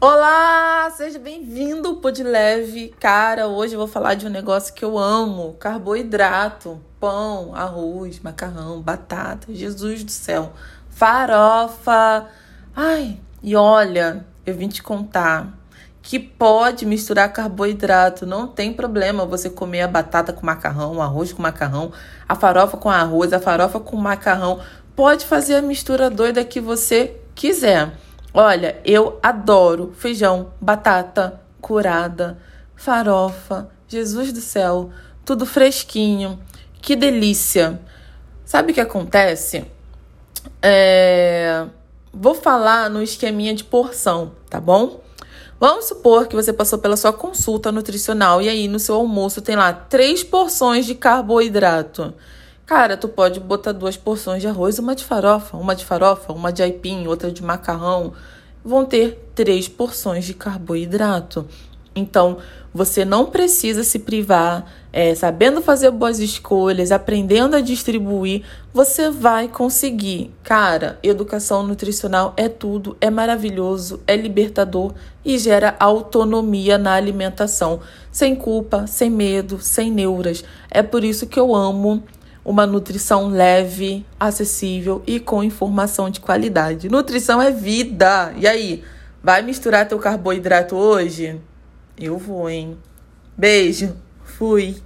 Olá, seja bem-vindo ao Pod Leve. Cara, hoje eu vou falar de um negócio que eu amo: carboidrato, pão, arroz, macarrão, batata, Jesus do céu, farofa. Ai, e olha, eu vim te contar que pode misturar carboidrato, não tem problema você comer a batata com macarrão, o arroz com macarrão, a farofa com arroz, a farofa com macarrão. Pode fazer a mistura doida que você quiser. Olha, eu adoro feijão, batata curada, farofa, Jesus do céu, tudo fresquinho. Que delícia! Sabe o que acontece? É... Vou falar no esqueminha de porção, tá bom? Vamos supor que você passou pela sua consulta nutricional e aí no seu almoço tem lá três porções de carboidrato. Cara, tu pode botar duas porções de arroz, uma de farofa, uma de farofa, uma de aipim, outra de macarrão. Vão ter três porções de carboidrato. Então, você não precisa se privar, é, sabendo fazer boas escolhas, aprendendo a distribuir, você vai conseguir. Cara, educação nutricional é tudo, é maravilhoso, é libertador e gera autonomia na alimentação, sem culpa, sem medo, sem neuras. É por isso que eu amo uma nutrição leve, acessível e com informação de qualidade. Nutrição é vida. E aí, vai misturar teu carboidrato hoje? Eu vou, hein? Beijo. Fui.